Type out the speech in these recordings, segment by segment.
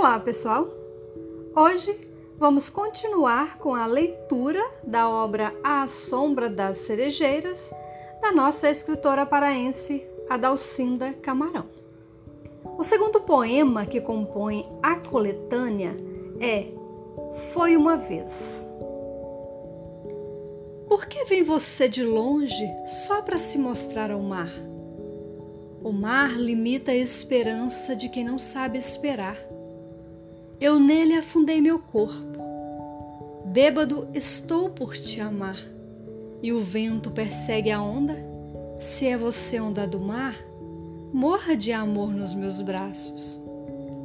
Olá, pessoal! Hoje vamos continuar com a leitura da obra A Sombra das Cerejeiras, da nossa escritora paraense Adalcinda Camarão. O segundo poema que compõe a coletânea é Foi uma Vez. Por que vem você de longe só para se mostrar ao mar? O mar limita a esperança de quem não sabe esperar. Eu nele afundei meu corpo. Bêbado estou por te amar. E o vento persegue a onda. Se é você onda do mar, morra de amor nos meus braços.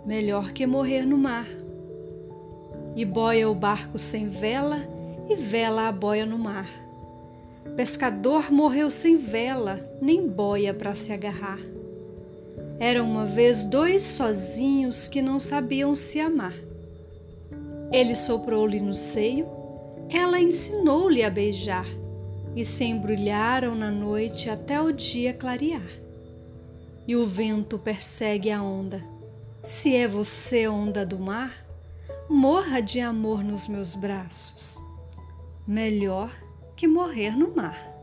Melhor que morrer no mar. E boia o barco sem vela, e vela a boia no mar. Pescador morreu sem vela, nem boia para se agarrar. Eram uma vez dois sozinhos que não sabiam se amar. Ele soprou-lhe no seio, ela ensinou-lhe a beijar, e se embrulharam na noite até o dia clarear. E o vento persegue a onda. Se é você onda do mar, morra de amor nos meus braços. Melhor que morrer no mar.